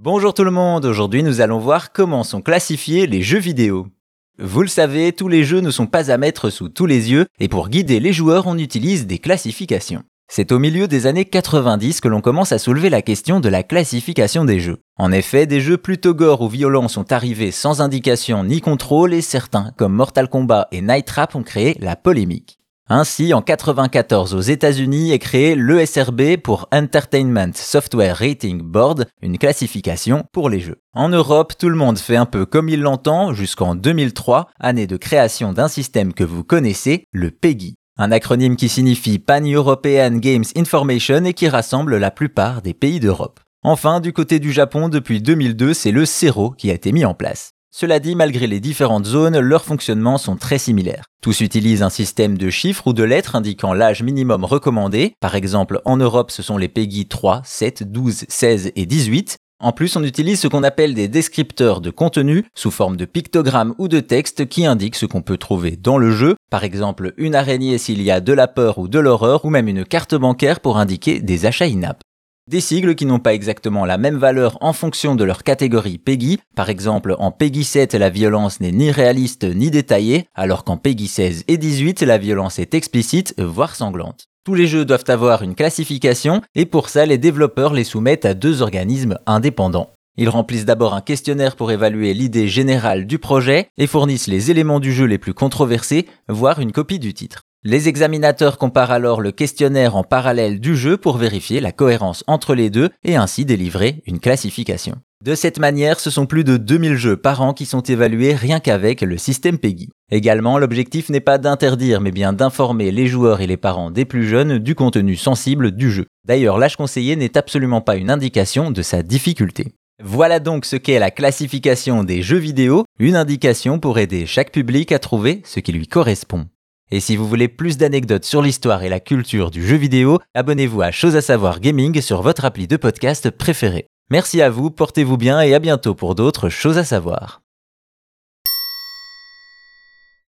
Bonjour tout le monde, aujourd'hui nous allons voir comment sont classifiés les jeux vidéo. Vous le savez, tous les jeux ne sont pas à mettre sous tous les yeux, et pour guider les joueurs on utilise des classifications. C'est au milieu des années 90 que l'on commence à soulever la question de la classification des jeux. En effet, des jeux plutôt gore ou violents sont arrivés sans indication ni contrôle et certains, comme Mortal Kombat et Night Trap, ont créé la polémique. Ainsi, en 1994 aux États-Unis est créé l'ESRB pour Entertainment Software Rating Board, une classification pour les jeux. En Europe, tout le monde fait un peu comme il l'entend jusqu'en 2003, année de création d'un système que vous connaissez, le PEGI. Un acronyme qui signifie Pan-European Games Information et qui rassemble la plupart des pays d'Europe. Enfin, du côté du Japon, depuis 2002, c'est le CERO qui a été mis en place. Cela dit, malgré les différentes zones, leurs fonctionnements sont très similaires. Tous utilisent un système de chiffres ou de lettres indiquant l'âge minimum recommandé. Par exemple, en Europe, ce sont les PEGI 3, 7, 12, 16 et 18. En plus, on utilise ce qu'on appelle des descripteurs de contenu sous forme de pictogrammes ou de textes qui indiquent ce qu'on peut trouver dans le jeu, par exemple une araignée s'il y a de la peur ou de l'horreur, ou même une carte bancaire pour indiquer des achats in-app. Des sigles qui n'ont pas exactement la même valeur en fonction de leur catégorie PEGI. Par exemple, en PEGI 7, la violence n'est ni réaliste ni détaillée, alors qu'en PEGI 16 et 18, la violence est explicite, voire sanglante. Tous les jeux doivent avoir une classification et pour ça, les développeurs les soumettent à deux organismes indépendants. Ils remplissent d'abord un questionnaire pour évaluer l'idée générale du projet et fournissent les éléments du jeu les plus controversés, voire une copie du titre. Les examinateurs comparent alors le questionnaire en parallèle du jeu pour vérifier la cohérence entre les deux et ainsi délivrer une classification. De cette manière, ce sont plus de 2000 jeux par an qui sont évalués rien qu'avec le système PEGI. Également, l'objectif n'est pas d'interdire mais bien d'informer les joueurs et les parents des plus jeunes du contenu sensible du jeu. D'ailleurs, l'âge conseillé n'est absolument pas une indication de sa difficulté. Voilà donc ce qu'est la classification des jeux vidéo, une indication pour aider chaque public à trouver ce qui lui correspond. Et si vous voulez plus d'anecdotes sur l'histoire et la culture du jeu vidéo, abonnez-vous à Chose à savoir gaming sur votre appli de podcast préféré. Merci à vous, portez-vous bien et à bientôt pour d'autres choses à savoir.